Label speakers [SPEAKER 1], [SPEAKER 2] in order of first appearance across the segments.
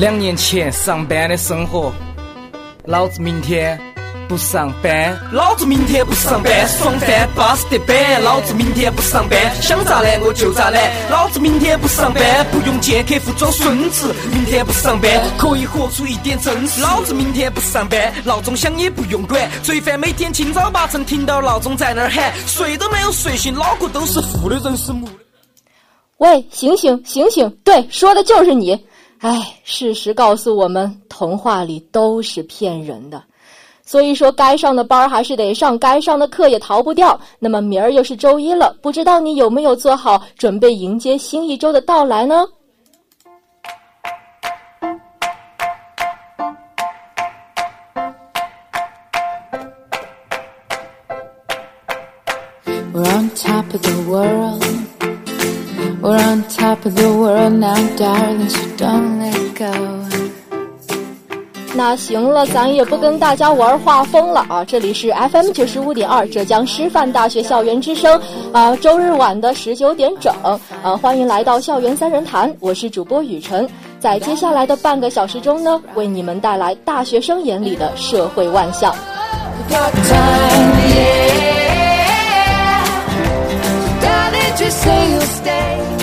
[SPEAKER 1] 两年前上班的生活。老子明天不上班，老子明天不上班，爽翻巴适的板。老子明天不上班，想咋懒我就咋懒。老子明天不上班，不用见客户装孙子。明天不上班，可以活出一点真实。老子明天不上班，闹钟响也不用管。罪犯每天清早八晨听到闹钟在那儿喊，睡都没有睡醒，脑壳都是负的，人是木的。
[SPEAKER 2] 喂，醒醒，醒醒！对，说的就是你。唉，事实告诉我们，童话里都是骗人的。所以说，该上的班还是得上，该上的课也逃不掉。那么明儿又是周一了，不知道你有没有做好准备迎接新一周的到来呢
[SPEAKER 3] ？We're on top of the world now, darling, so don't let go.
[SPEAKER 2] 那行了，咱也不跟大家玩画风了啊！这里是 FM 九十五点二浙江师范大学校园之声啊，周日晚的十九点整啊，欢迎来到校园三人谈，我是主播雨晨，在接下来的半个小时中呢，为你们带来大学生眼里的社会万象。
[SPEAKER 3] Say you'll stay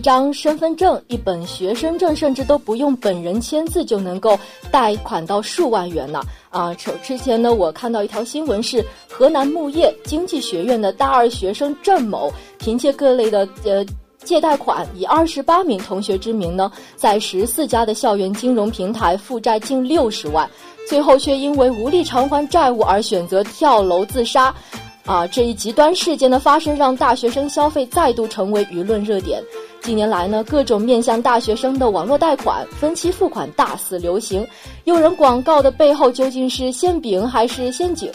[SPEAKER 2] 一张身份证、一本学生证，甚至都不用本人签字就能够贷款到数万元呢！啊，之之前呢，我看到一条新闻是河南木业经济学院的大二学生郑某，凭借各类的呃借贷款，以二十八名同学之名呢，在十四家的校园金融平台负债近六十万，最后却因为无力偿还债务而选择跳楼自杀。啊，这一极端事件的发生，让大学生消费再度成为舆论热点。近年来呢，各种面向大学生的网络贷款、分期付款大肆流行。诱人广告的背后究竟是馅饼还是陷阱？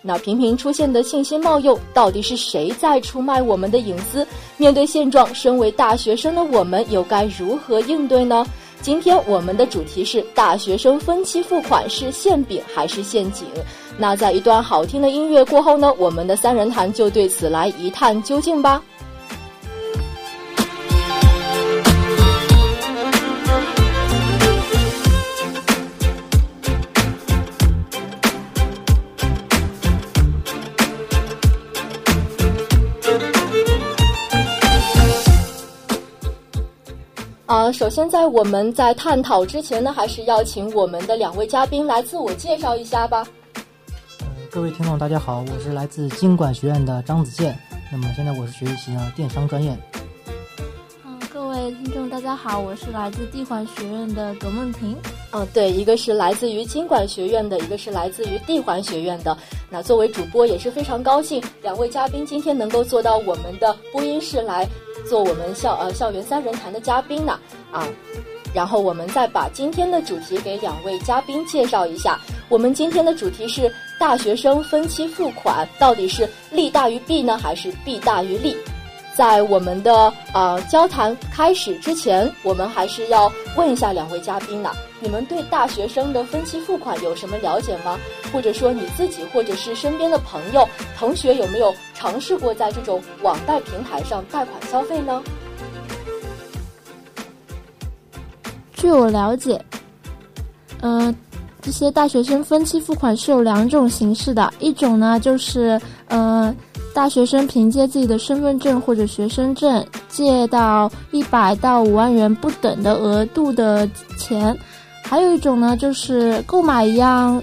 [SPEAKER 2] 那频频出现的信息冒用，到底是谁在出卖我们的隐私？面对现状，身为大学生的我们又该如何应对呢？今天我们的主题是：大学生分期付款是馅饼还是陷阱？那在一段好听的音乐过后呢，我们的三人谈就对此来一探究竟吧。首先在我们在探讨之前呢，还是邀请我们的两位嘉宾来自我介绍一下吧。
[SPEAKER 4] 呃，各位听众，大家好，我是来自经管学院的张子健。那么现在我是学习呢电商专业。
[SPEAKER 5] 听众，大家好，我是来自地环学院的葛梦婷。
[SPEAKER 2] 嗯，对，一个是来自于经管学院的，一个是来自于地环学院的。那作为主播也是非常高兴，两位嘉宾今天能够坐到我们的播音室来。做我们校呃校园三人谈的嘉宾呢啊，然后我们再把今天的主题给两位嘉宾介绍一下。我们今天的主题是大学生分期付款到底是利大于弊呢，还是弊大于利？在我们的呃交谈开始之前，我们还是要问一下两位嘉宾呢，你们对大学生的分期付款有什么了解吗？或者说你自己或者是身边的朋友、同学有没有尝试过在这种网贷平台上贷款消费呢？
[SPEAKER 5] 据我了解，嗯，这些大学生分期付款是有两种形式的，一种呢就是呃。大学生凭借自己的身份证或者学生证借到一百到五万元不等的额度的钱，还有一种呢，就是购买一样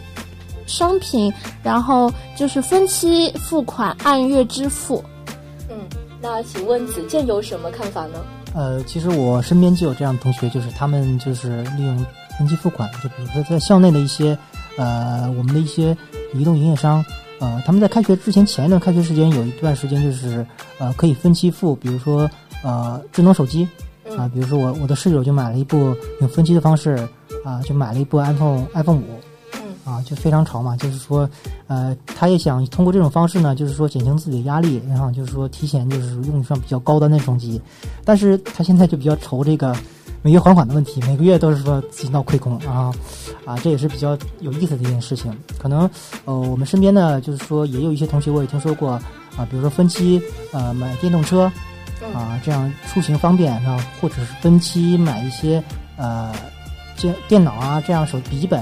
[SPEAKER 5] 商品，然后就是分期付款，按月支付。
[SPEAKER 2] 嗯，那请问子健有什么看法呢？
[SPEAKER 4] 呃，其实我身边就有这样的同学，就是他们就是利用分期付款，就比如说在校内的一些呃，我们的一些移动营业商。呃，他们在开学之前前一段开学时间有一段时间就是呃可以分期付，比如说呃智能手机啊，比如说我我的室友就买了一部用分期的方式啊，就买了一部 iPhone iPhone 五，啊就非常潮嘛，就是说呃他也想通过这种方式呢，就是说减轻自己的压力，然后就是说提前就是用上比较高端的手机，但是他现在就比较愁这个。每月还款的问题，每个月都是说自己闹亏空啊，啊，这也是比较有意思的一件事情。可能呃，我们身边呢，就是说也有一些同学，我也听说过啊，比如说分期呃买电动车啊，这样出行方便啊，或者是分期买一些呃电电脑啊，这样手笔记本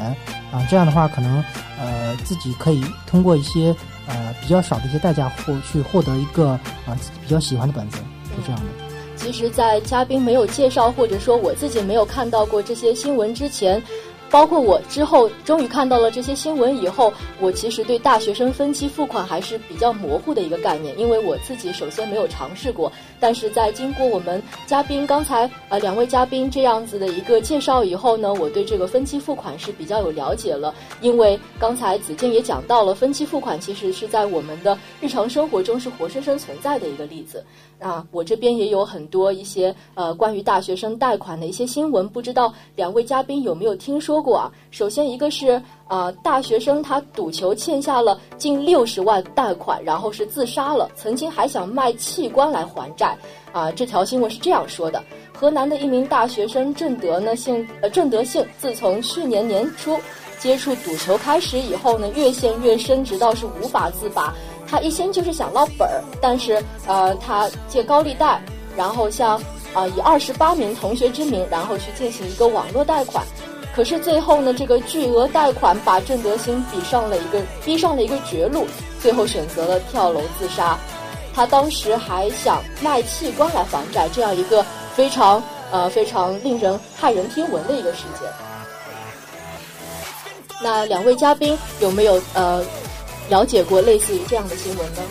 [SPEAKER 4] 啊，这样的话可能呃自己可以通过一些呃比较少的一些代价获去获得一个啊自己比较喜欢的本子，是这样的。
[SPEAKER 2] 其实，在嘉宾没有介绍，或者说我自己没有看到过这些新闻之前。包括我之后终于看到了这些新闻以后，我其实对大学生分期付款还是比较模糊的一个概念，因为我自己首先没有尝试过。但是在经过我们嘉宾刚才呃两位嘉宾这样子的一个介绍以后呢，我对这个分期付款是比较有了解了。因为刚才子健也讲到了，分期付款其实是在我们的日常生活中是活生生存在的一个例子。啊，我这边也有很多一些呃关于大学生贷款的一些新闻，不知道两位嘉宾有没有听说？过啊，首先一个是啊，大学生他赌球欠下了近六十万贷款，然后是自杀了，曾经还想卖器官来还债啊。这条新闻是这样说的：河南的一名大学生郑德呢，姓呃郑德信，自从去年年初接触赌球开始以后呢，越陷越深，直到是无法自拔。他一心就是想捞本儿，但是呃，他借高利贷，然后向啊以二十八名同学之名，然后去进行一个网络贷款。可是最后呢，这个巨额贷款把郑德兴逼上了一个 逼上了一个绝路，最后选择了跳楼自杀。他当时还想卖器官来还债，这样一个非常呃非常令人骇人听闻的一个事件。那两位嘉宾有没有呃了解过类似于这样的新闻呢？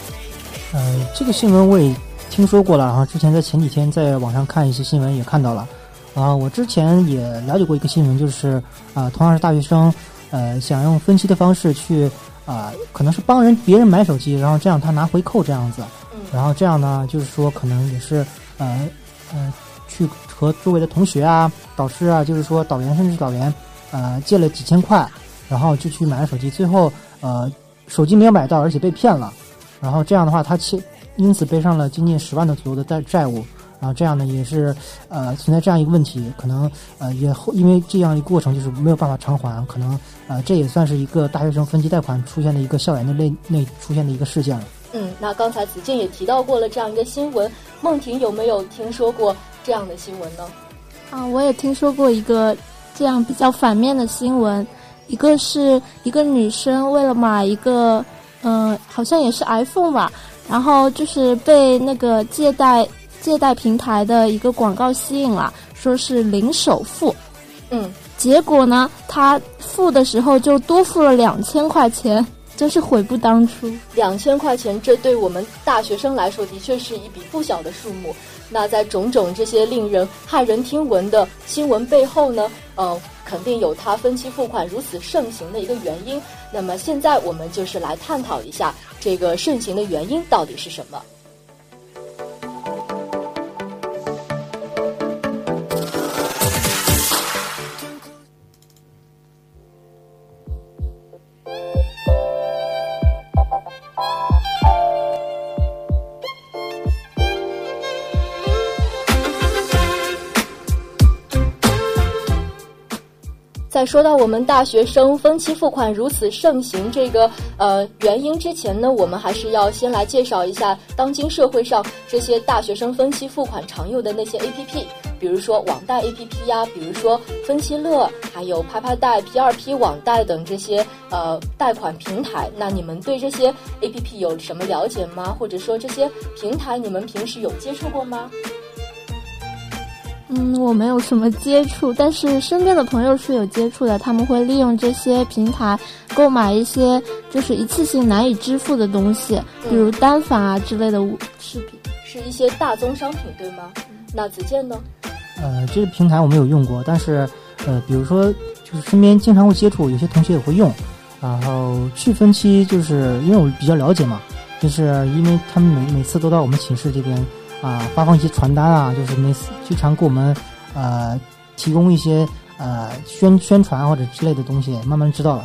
[SPEAKER 4] 呃，这个新闻我也听说过了，然后之前在前几天在网上看一些新闻也看到了。啊，我之前也了解过一个新闻，就是啊，同样是大学生，呃，想用分期的方式去啊，可能是帮人别人买手机，然后这样他拿回扣这样子，然后这样呢，就是说可能也是呃呃，去和周围的同学啊、导师啊，就是说导员甚至导员，呃，借了几千块，然后就去买了手机，最后呃，手机没有买到，而且被骗了，然后这样的话，他其，因此背上了将近十万的左右的债债务。然后这样呢，也是呃存在这样一个问题，可能呃也因为这样一个过程就是没有办法偿还，可能呃这也算是一个大学生分期贷款出现的一个校园的内内出现的一个事件了。
[SPEAKER 2] 嗯，那刚才子健也提到过了这样一个新闻，梦婷有没有听说过这样的新闻呢？
[SPEAKER 5] 啊，我也听说过一个这样比较反面的新闻，一个是一个女生为了买一个嗯好像也是 iPhone 吧，然后就是被那个借贷。借贷平台的一个广告吸引了，说是零首付，
[SPEAKER 2] 嗯，
[SPEAKER 5] 结果呢，她付的时候就多付了两千块钱，真是悔不当初。
[SPEAKER 2] 两千块钱，这对我们大学生来说的确是一笔不小的数目。那在种种这些令人骇人听闻的新闻背后呢，呃，肯定有他分期付款如此盛行的一个原因。那么现在我们就是来探讨一下这个盛行的原因到底是什么。说到我们大学生分期付款如此盛行这个呃原因之前呢，我们还是要先来介绍一下当今社会上这些大学生分期付款常用的那些 APP，比如说网贷 APP 呀，比如说分期乐，还有拍拍贷、P2P 网贷等这些呃贷款平台。那你们对这些 APP 有什么了解吗？或者说这些平台你们平时有接触过吗？
[SPEAKER 5] 嗯，我没有什么接触，但是身边的朋友是有接触的。他们会利用这些平台购买一些就是一次性难以支付的东西，比如单反啊之类的饰品，
[SPEAKER 2] 是一些大宗商品，对吗？那子健呢？
[SPEAKER 4] 呃，这个平台我没有用过，但是呃，比如说就是身边经常会接触，有些同学也会用。然后去分期，就是因为我比较了解嘛，就是因为他们每每次都到我们寝室这边。啊，发放一些传单啊，就是每次经常给我们呃提供一些呃宣宣传或者之类的东西，慢慢知道了。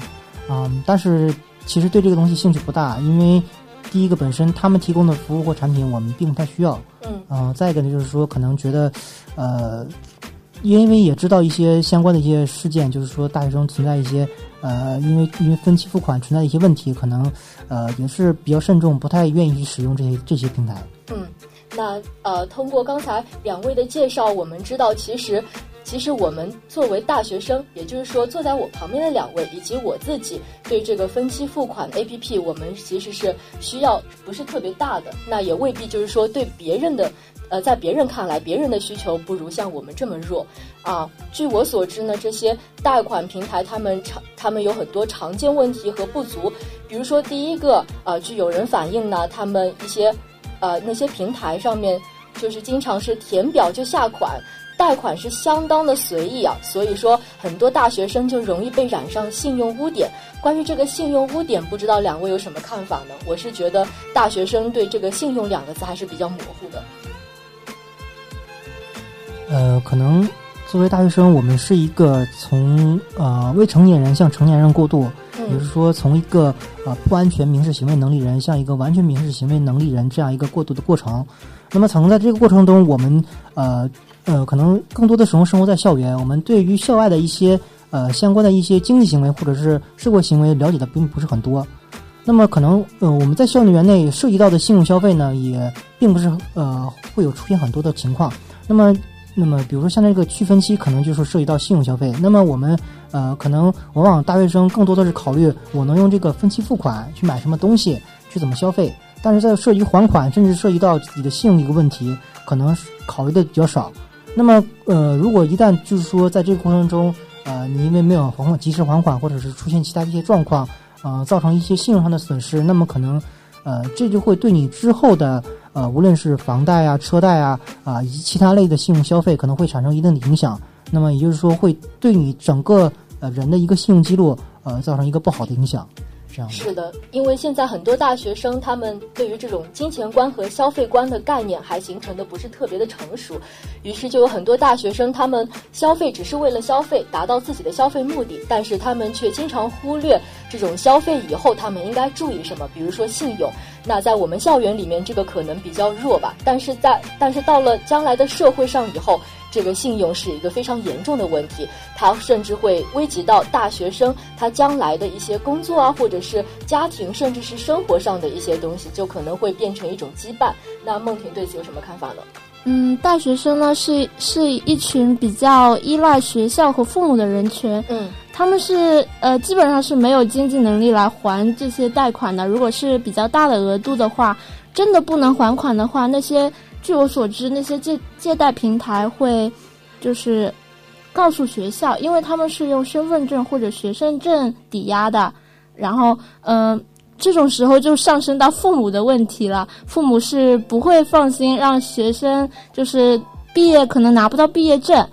[SPEAKER 4] 嗯，但是其实对这个东西兴趣不大，因为第一个本身他们提供的服务或产品我们并不太需要。
[SPEAKER 2] 嗯。
[SPEAKER 4] 嗯，再一个呢，就是说可能觉得呃，因为也知道一些相关的一些事件，就是说大学生存在一些呃，因为因为分期付款存在一些问题，可能呃也是比较慎重，不太愿意去使用这些这些平台。
[SPEAKER 2] 嗯。那呃，通过刚才两位的介绍，我们知道，其实，其实我们作为大学生，也就是说坐在我旁边的两位以及我自己，对这个分期付款 APP，我们其实是需要不是特别大的。那也未必就是说对别人的，呃，在别人看来，别人的需求不如像我们这么弱啊。据我所知呢，这些贷款平台他们常他们有很多常见问题和不足，比如说第一个啊，据有人反映呢，他们一些。呃，那些平台上面就是经常是填表就下款，贷款是相当的随意啊，所以说很多大学生就容易被染上信用污点。关于这个信用污点，不知道两位有什么看法呢？我是觉得大学生对这个“信用”两个字还是比较模糊的。
[SPEAKER 4] 呃，可能作为大学生，我们是一个从呃未成年人向成年人过渡。也就是说，从一个呃不安全民事行为能力人向一个完全民事行为能力人这样一个过渡的过程。那么，可能在这个过程中，我们呃呃，可能更多的时候生活在校园，我们对于校外的一些呃相关的一些经济行为或者是社会行为了解的并不是很多。那么，可能呃我们在校园内涉及到的信用消费呢，也并不是呃会有出现很多的情况。那么，那么比如说像这个区分期，可能就是涉及到信用消费。那么我们。呃，可能往往大学生更多的是考虑我能用这个分期付款去买什么东西，去怎么消费。但是在涉及还款，甚至涉及到自己的信用一个问题，可能考虑的比较少。那么，呃，如果一旦就是说在这个过程中，呃，你因为没有还款及时还款，或者是出现其他一些状况，呃，造成一些信用上的损失，那么可能，呃，这就会对你之后的呃，无论是房贷啊、车贷啊啊以及其他类的信用消费，可能会产生一定的影响。那么也就是说，会对你整个呃人的一个信用记录呃造成一个不好的影响。
[SPEAKER 2] 是的，因为现在很多大学生他们对于这种金钱观和消费观的概念还形成的不是特别的成熟，于是就有很多大学生他们消费只是为了消费，达到自己的消费目的，但是他们却经常忽略这种消费以后他们应该注意什么，比如说信用。那在我们校园里面这个可能比较弱吧，但是在但是到了将来的社会上以后。这个信用是一个非常严重的问题，它甚至会危及到大学生他将来的一些工作啊，或者是家庭，甚至是生活上的一些东西，就可能会变成一种羁绊。那梦婷对此有什么看法呢？
[SPEAKER 5] 嗯，大学生呢是是一群比较依赖学校和父母的人群，
[SPEAKER 2] 嗯，
[SPEAKER 5] 他们是呃基本上是没有经济能力来还这些贷款的。如果是比较大的额度的话，真的不能还款的话，那些。据我所知，那些借借贷平台会，就是告诉学校，因为他们是用身份证或者学生证抵押的，然后，嗯，这种时候就上升到父母的问题了。父母是不会放心让学生就是毕业可能拿不到毕业证，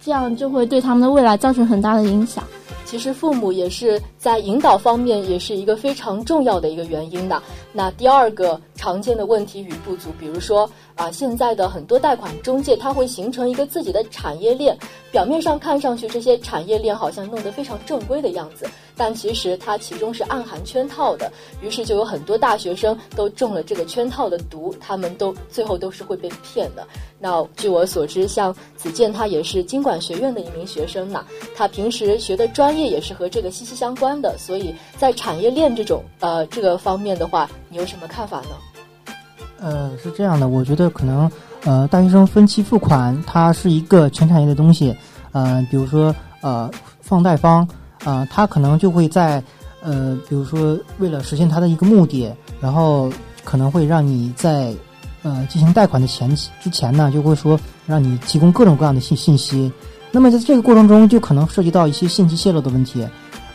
[SPEAKER 5] 这样就会对他们的未来造成很大的影响。
[SPEAKER 2] 其实父母也是在引导方面也是一个非常重要的一个原因的。那第二个常见的问题与不足，比如说啊，现在的很多贷款中介，它会形成一个自己的产业链，表面上看上去这些产业链好像弄得非常正规的样子，但其实它其中是暗含圈套的。于是就有很多大学生都中了这个圈套的毒，他们都最后都是会被骗的。那据我所知，像子健他也是经管学院的一名学生呢，他平时学的专业也是和这个息息相关的，所以在产业链这种呃这个方面的话，你有什么看法呢？
[SPEAKER 4] 呃，是这样的，我觉得可能呃，大学生分期付款它是一个全产业的东西，呃，比如说呃，放贷方啊，他可能就会在呃，比如说为了实现他的一个目的，然后可能会让你在呃进行贷款的前期之前呢，就会说让你提供各种各样的信信息，那么在这个过程中就可能涉及到一些信息泄露的问题。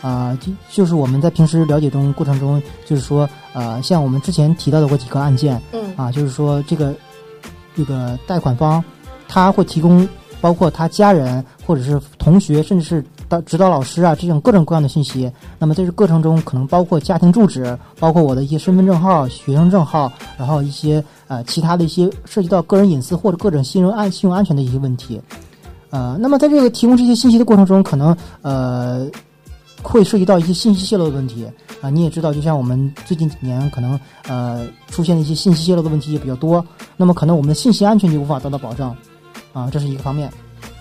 [SPEAKER 4] 啊，就就是我们在平时了解中过程中，就是说，呃，像我们之前提到的过几个案件，
[SPEAKER 2] 嗯，
[SPEAKER 4] 啊，就是说这个这个贷款方他会提供包括他家人或者是同学，甚至是导指导老师啊这种各种各样的信息。那么在这过程中，可能包括家庭住址，包括我的一些身份证号、学生证号，然后一些呃其他的一些涉及到个人隐私或者各种信用安信用安全的一些问题。呃，那么在这个提供这些信息的过程中，可能呃。会涉及到一些信息泄露的问题啊，你也知道，就像我们最近几年可能呃出现的一些信息泄露的问题也比较多，那么可能我们的信息安全就无法得到保障，啊，这是一个方面。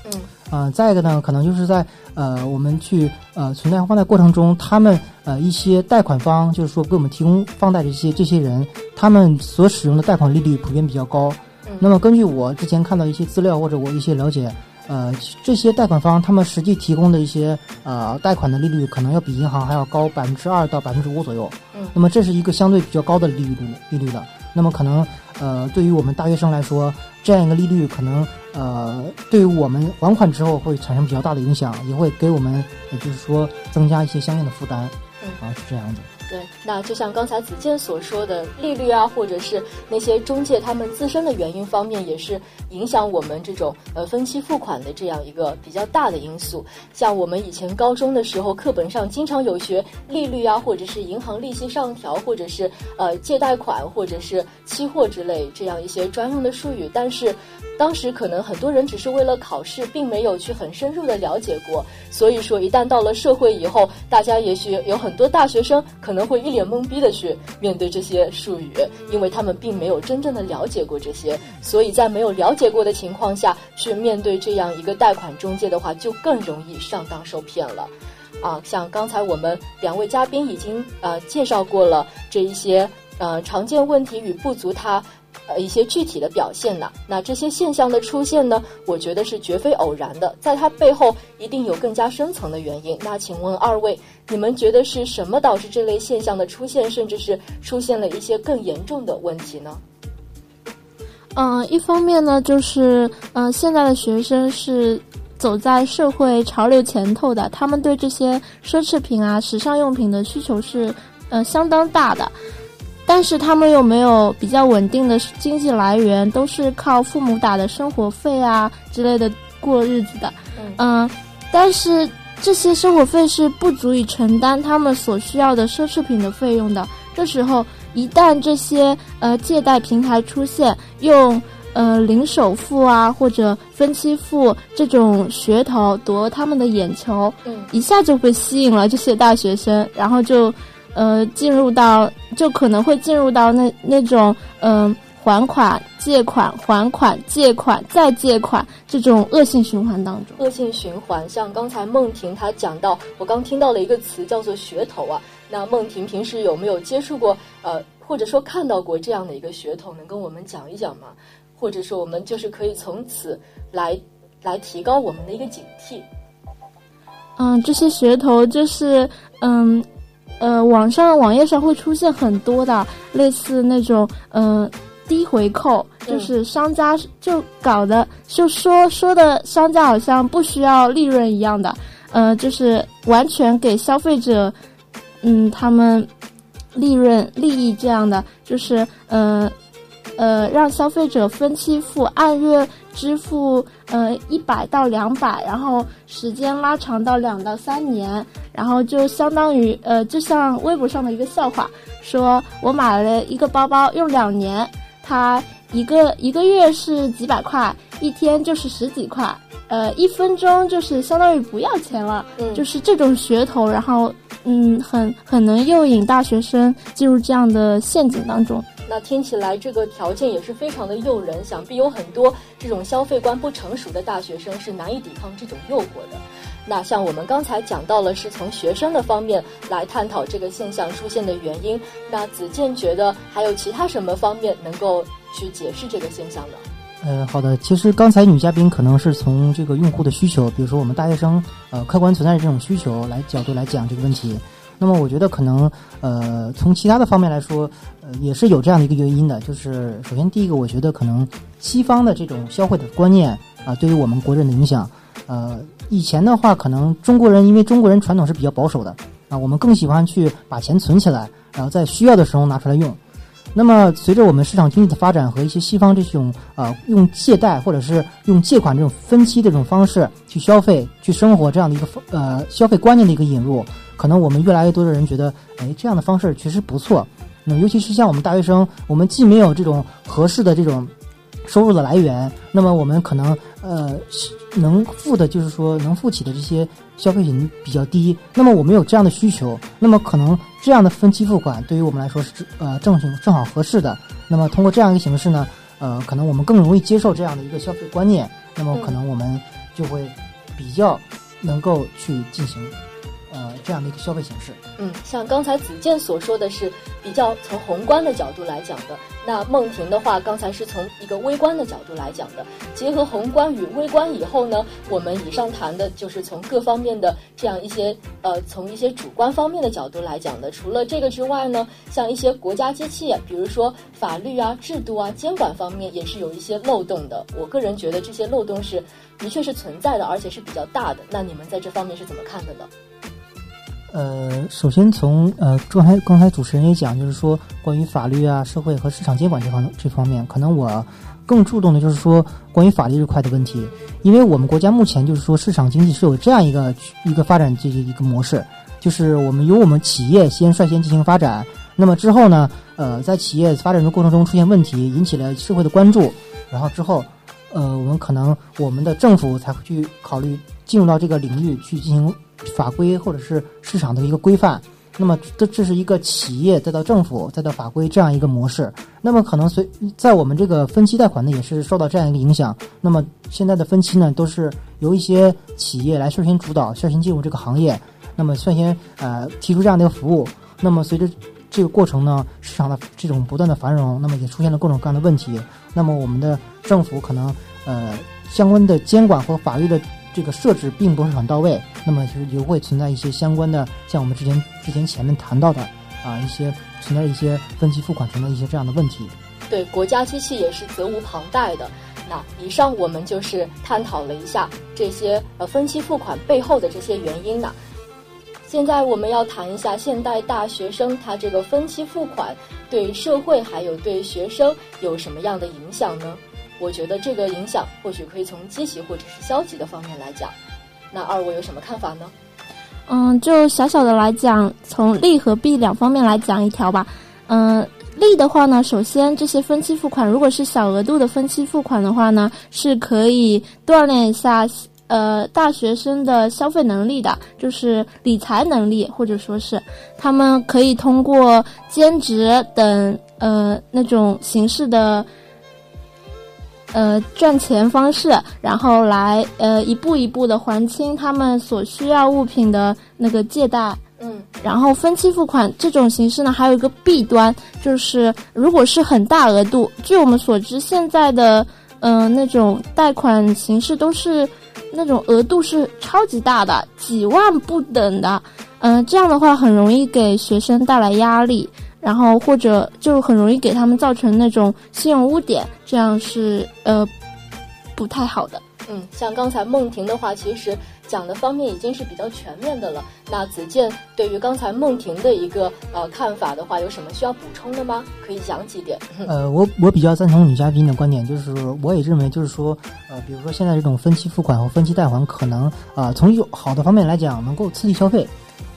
[SPEAKER 2] 嗯。
[SPEAKER 4] 啊，再一个呢，可能就是在呃我们去呃存贷放贷过程中，他们呃一些贷款方，就是说给我们提供放贷的这些这些人，他们所使用的贷款利率普遍比较高。
[SPEAKER 2] 嗯。
[SPEAKER 4] 那么根据我之前看到一些资料或者我一些了解。呃，这些贷款方他们实际提供的一些呃贷款的利率，可能要比银行还要高百分之二到百分之五左右。
[SPEAKER 2] 嗯，
[SPEAKER 4] 那么这是一个相对比较高的利率利率的。那么可能呃，对于我们大学生来说，这样一个利率可能呃，对于我们还款之后会产生比较大的影响，也会给我们也就是说增加一些相应的负担。
[SPEAKER 2] 嗯，
[SPEAKER 4] 啊，是这样的。
[SPEAKER 2] 对，那就像刚才子健所说的，利率啊，或者是那些中介他们自身的原因方面，也是影响我们这种呃分期付款的这样一个比较大的因素。像我们以前高中的时候，课本上经常有学利率啊，或者是银行利息上调，或者是呃借贷款，或者是期货之类这样一些专用的术语，但是。当时可能很多人只是为了考试，并没有去很深入的了解过。所以说，一旦到了社会以后，大家也许有很多大学生可能会一脸懵逼的去面对这些术语，因为他们并没有真正的了解过这些。所以在没有了解过的情况下去面对这样一个贷款中介的话，就更容易上当受骗了。啊，像刚才我们两位嘉宾已经呃介绍过了这一些呃常见问题与不足，它。呃，一些具体的表现呢？那这些现象的出现呢？我觉得是绝非偶然的，在它背后一定有更加深层的原因。那请问二位，你们觉得是什么导致这类现象的出现，甚至是出现了一些更严重的问题呢？
[SPEAKER 5] 嗯，一方面呢，就是嗯，现在的学生是走在社会潮流前头的，他们对这些奢侈品啊、时尚用品的需求是呃相当大的。但是他们又没有比较稳定的经济来源，都是靠父母打的生活费啊之类的过日子的。嗯，但是这些生活费是不足以承担他们所需要的奢侈品的费用的。这时候，一旦这些呃借贷平台出现，用呃零首付啊或者分期付这种噱头夺他们的眼球，
[SPEAKER 2] 嗯，
[SPEAKER 5] 一下就被吸引了这些大学生，然后就。呃，进入到就可能会进入到那那种嗯还款、借款、还款、借款再借款这种恶性循环当中。
[SPEAKER 2] 恶性循环，像刚才梦婷她讲到，我刚听到了一个词叫做噱头啊。那梦婷平时有没有接触过呃，或者说看到过这样的一个噱头，能跟我们讲一讲吗？或者说我们就是可以从此来来提高我们的一个警惕。
[SPEAKER 5] 嗯，这些噱头就是嗯。呃，网上网页上会出现很多的类似那种，嗯，低回扣，就是商家就搞的，就说说的商家好像不需要利润一样的，呃，就是完全给消费者，嗯，他们利润利益这样的，就是呃呃，让消费者分期付，按月支付，呃，一百到两百，然后时间拉长到两到三年。然后就相当于呃，就像微博上的一个笑话，说我买了一个包包用两年，它一个一个月是几百块，一天就是十几块，呃，一分钟就是相当于不要钱了，
[SPEAKER 2] 嗯
[SPEAKER 5] 就是这种噱头，然后嗯，很很能诱引大学生进入这样的陷阱当中。
[SPEAKER 2] 那听起来这个条件也是非常的诱人，想必有很多这种消费观不成熟的大学生是难以抵抗这种诱惑的。那像我们刚才讲到了，是从学生的方面来探讨这个现象出现的原因。那子健觉得还有其他什么方面能够去解释这个现象呢？
[SPEAKER 4] 呃，好的。其实刚才女嘉宾可能是从这个用户的需求，比如说我们大学生呃客观存在的这种需求来角度来讲这个问题。那么我觉得可能呃从其他的方面来说，呃也是有这样的一个原因的。就是首先第一个，我觉得可能西方的这种消费的观念啊、对于我们国人的影响，呃以前的话可能中国人因为中国人传统是比较保守的啊、我们更喜欢去把钱存起来，然后在需要的时候拿出来用。那么，随着我们市场经济的发展和一些西方这种呃用借贷或者是用借款这种分期的这种方式去消费、去生活这样的一个呃消费观念的一个引入，可能我们越来越多的人觉得，哎，这样的方式确实不错。那么，尤其是像我们大学生，我们既没有这种合适的这种收入的来源，那么我们可能呃能付的，就是说能付起的这些消费品比较低。那么我们有这样的需求，那么可能这样的分期付款对于我们来说是呃正正正好合适的。那么通过这样一个形式呢，呃，可能我们更容易接受这样的一个消费观念。那么可能我们就会比较能够去进行呃这样的一个消费形式。
[SPEAKER 2] 嗯，像刚才子健所说的是比较从宏观的角度来讲的，那梦婷的话，刚才是从一个微观的角度来讲的。结合宏观与微观以后呢，我们以上谈的就是从各方面的这样一些呃，从一些主观方面的角度来讲的。除了这个之外呢，像一些国家机器，比如说法律啊、制度啊、监管方面，也是有一些漏洞的。我个人觉得这些漏洞是的确是存在的，而且是比较大的。那你们在这方面是怎么看的呢？
[SPEAKER 4] 呃，首先从呃刚才刚才主持人也讲，就是说关于法律啊、社会和市场监管这方这方面，可能我更注重的就是说关于法律这块的问题，因为我们国家目前就是说市场经济是有这样一个一个发展这一个模式，就是我们由我们企业先率先进行发展，那么之后呢，呃，在企业发展的过程中出现问题，引起了社会的关注，然后之后，呃，我们可能我们的政府才会去考虑进入到这个领域去进行法规或者是市场的一个规范。那么这这是一个企业再到政府再到法规这样一个模式。那么可能随在我们这个分期贷款呢，也是受到这样一个影响。那么现在的分期呢，都是由一些企业来率先主导、率先进入这个行业，那么率先呃提出这样的一个服务。那么随着这个过程呢，市场的这种不断的繁荣，那么也出现了各种各样的问题。那么我们的政府可能呃相关的监管和法律的这个设置并不是很到位，那么就是也会存在一些相关的，像我们之前之前前面谈到的啊一些存在一些分期付款存在一些这样的问题。
[SPEAKER 2] 对国家机器也是责无旁贷的。那以上我们就是探讨了一下这些呃分期付款背后的这些原因呢。现在我们要谈一下现代大学生他这个分期付款对社会还有对学生有什么样的影响呢？我觉得这个影响或许可以从积极或者是消极的方面来讲。那二位有什么看法呢？
[SPEAKER 5] 嗯，就小小的来讲，从利和弊两方面来讲一条吧。嗯，利的话呢，首先这些分期付款，如果是小额度的分期付款的话呢，是可以锻炼一下呃大学生的消费能力的，就是理财能力，或者说是他们可以通过兼职等呃那种形式的。呃，赚钱方式，然后来呃一步一步的还清他们所需要物品的那个借贷。
[SPEAKER 2] 嗯，
[SPEAKER 5] 然后分期付款这种形式呢，还有一个弊端，就是如果是很大额度，据我们所知，现在的嗯、呃、那种贷款形式都是那种额度是超级大的，几万不等的。嗯、呃，这样的话很容易给学生带来压力。然后或者就很容易给他们造成那种信用污点，这样是呃不太好的。
[SPEAKER 2] 嗯，像刚才梦婷的话，其实讲的方面已经是比较全面的了。那子健对于刚才梦婷的一个呃看法的话，有什么需要补充的吗？可以讲几点。
[SPEAKER 4] 呃，我我比较赞同女嘉宾的观点，就是我也认为，就是说，呃，比如说现在这种分期付款和分期贷款，可能啊、呃、从有好的方面来讲，能够刺激消费。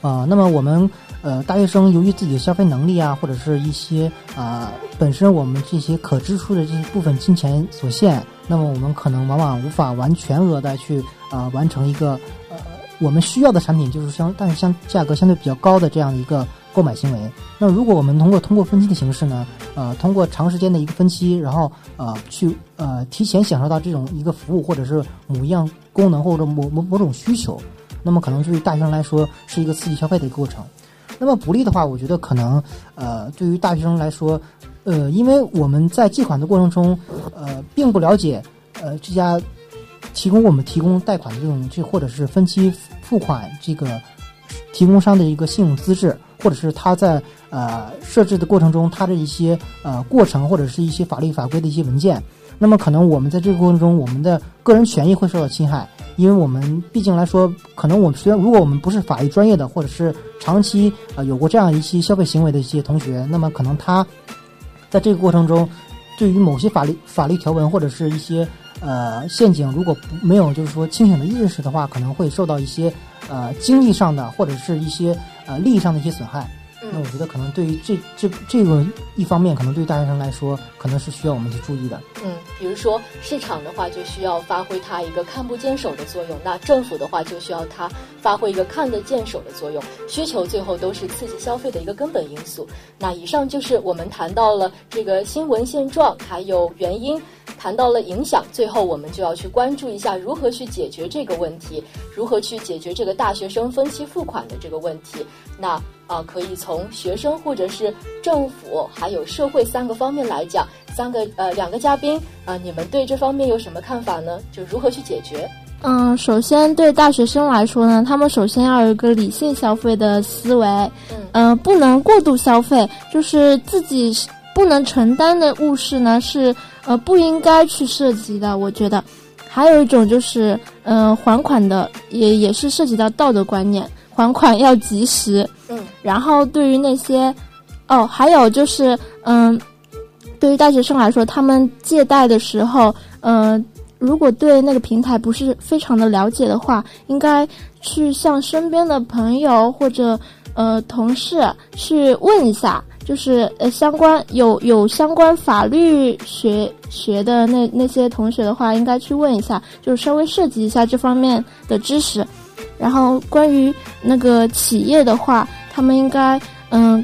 [SPEAKER 4] 啊、那么我们呃大学生由于自己的消费能力啊，或者是一些啊、本身我们这些可支出的这些部分金钱所限，那么我们可能往往无法完全额的去啊、完成一个呃我们需要的产品，就是相但是相价格相对比较高的这样的一个购买行为。那如果我们通过通过分期的形式呢，呃，通过长时间的一个分期，然后呃去呃提前享受到这种一个服务或者是某一样功能或者某某某种需求，那么可能对于大学生来说是一个刺激消费的一个过程。那么不利的话，我觉得可能呃对于大学生来说，呃，因为我们在借款的过程中，呃，并不了解呃这家提供我们提供贷款的这种这或者是分期付款这个提供商的一个信用资质，或者是他在呃设置的过程中，他的一些呃过程或者是一些法律法规的一些文件。那么可能我们在这个过程中，我们的个人权益会受到侵害，因为我们毕竟来说，可能我们虽然如果我们不是法律专业的，或者是长期呃有过这样一些消费行为的一些同学，那么可能他在这个过程中，对于某些法律法律条文或者是一些呃陷阱，如果没有就是说清醒的意识的话，可能会受到一些呃经济上的或者是一些呃利益上的一些损害。那我觉得可能对于这这这个一方面，可能对于大学生来说，可能是需要我们去注意的。
[SPEAKER 2] 嗯，比如说市场的话，就需要发挥它一个看不见手的作用；那政府的话，就需要它发挥一个看得见手的作用。需求最后都是刺激消费的一个根本因素。那以上就是我们谈到了这个新闻现状，还有原因，谈到了影响，最后我们就要去关注一下如何去解决这个问题，如何去解决这个大学生分期付款的这个问题。那啊、可以从学生或者是政府还有社会三个方面来讲。三个呃，两个嘉宾啊、你们对这方面有什么看法呢？就如何去解决？
[SPEAKER 5] 嗯，首先对大学生来说呢，他们首先要有一个理性消费的思维，
[SPEAKER 2] 嗯
[SPEAKER 5] 呃，不能过度消费，就是自己不能承担的物事呢是呃不应该去涉及的。我觉得，还有一种就是嗯、呃还款的也也是涉及到道德观念，还款要及时。
[SPEAKER 2] 嗯，
[SPEAKER 5] 然后对于那些哦，还有就是嗯，对于大学生来说，他们借贷的时候，嗯、如果对那个平台不是非常的了解的话，应该去向身边的朋友或者呃同事去问一下，就是呃相关有有相关法律学学的那那些同学的话，应该去问一下，就是稍微涉及一下这方面的知识。然后关于那个企业的话，他们应该嗯，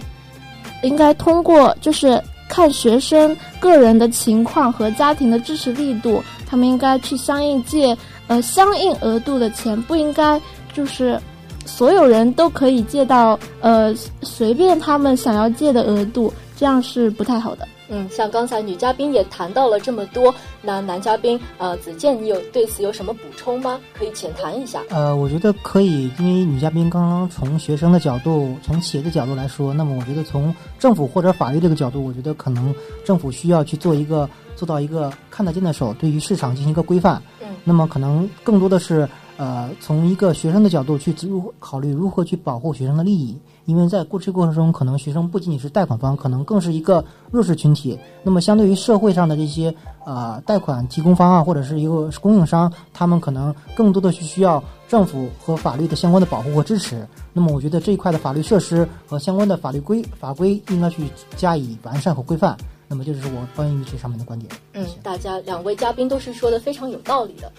[SPEAKER 5] 应该通过就是看学生个人的情况和家庭的支持力度，他们应该去相应借呃相应额度的钱，不应该就是所有人都可以借到呃随便他们想要借的额度，这样是不太好的。
[SPEAKER 2] 嗯，像刚才女嘉宾也谈到了这么多，那男嘉宾呃子健，你有对此有什么补充吗？可以浅谈一下。
[SPEAKER 4] 呃，我觉得可以，因为女嘉宾刚刚从学生的角度、从企业的角度来说，那么我觉得从政府或者法律这个角度，我觉得可能政府需要去做一个做到一个看得见的手，对于市场进行一个规范。
[SPEAKER 2] 嗯，
[SPEAKER 4] 那么可能更多的是呃，从一个学生的角度去如考虑如何去保护学生的利益，因为在过去过程中，可能学生不仅仅是贷款方，可能更是一个弱势群体。那么相对于社会上的这些呃贷款提供方啊，或者是一个供应商，他们可能更多的是需要政府和法律的相关的保护和支持。那么我觉得这一块的法律设施和相关的法律规法规应该去加以完善和规范。那么就是我关于这上面的观点。
[SPEAKER 2] 嗯，大家两位嘉宾都是说的非常有道理的。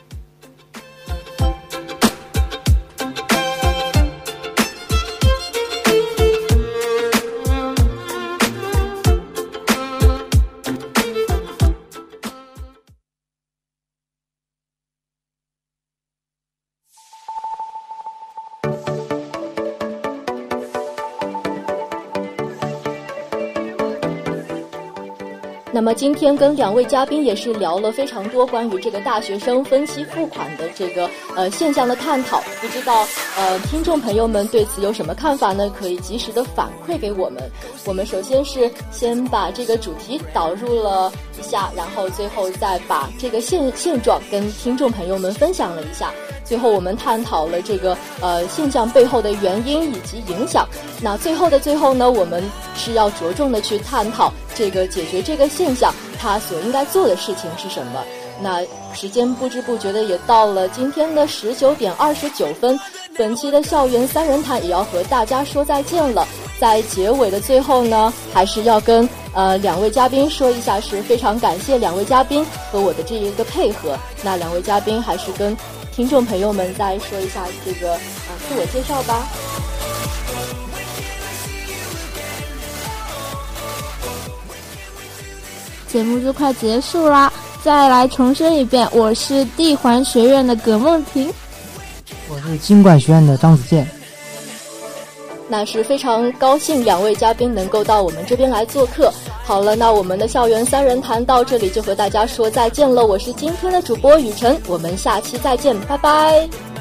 [SPEAKER 2] 那么今天跟两位嘉宾也是聊了非常多关于这个大学生分期付款的这个呃现象的探讨，不知道呃听众朋友们对此有什么看法呢？可以及时的反馈给我们。我们首先是先把这个主题导入了一下，然后最后再把这个现现状跟听众朋友们分享了一下。最后我们探讨了这个呃现象背后的原因以及影响。那最后的最后呢，我们是要着重的去探讨这个解决这个现象，它所应该做的事情是什么。那时间不知不觉的也到了今天的十九点二十九分，本期的校园三人谈也要和大家说再见了。在结尾的最后呢，还是要跟呃两位嘉宾说一下，是非常感谢两位嘉宾和我的这一个配合。那两位嘉宾还是跟听众朋友们再说一下这个啊自我介绍吧。
[SPEAKER 5] 节目就快结束啦，再来重申一遍，我是地环学院的葛梦婷，
[SPEAKER 4] 我是经管学院的张子健。
[SPEAKER 2] 那是非常高兴两位嘉宾能够到我们这边来做客。好了，那我们的校园三人谈到这里就和大家说再见了。我是今天的主播雨辰，我们下期再见，拜拜。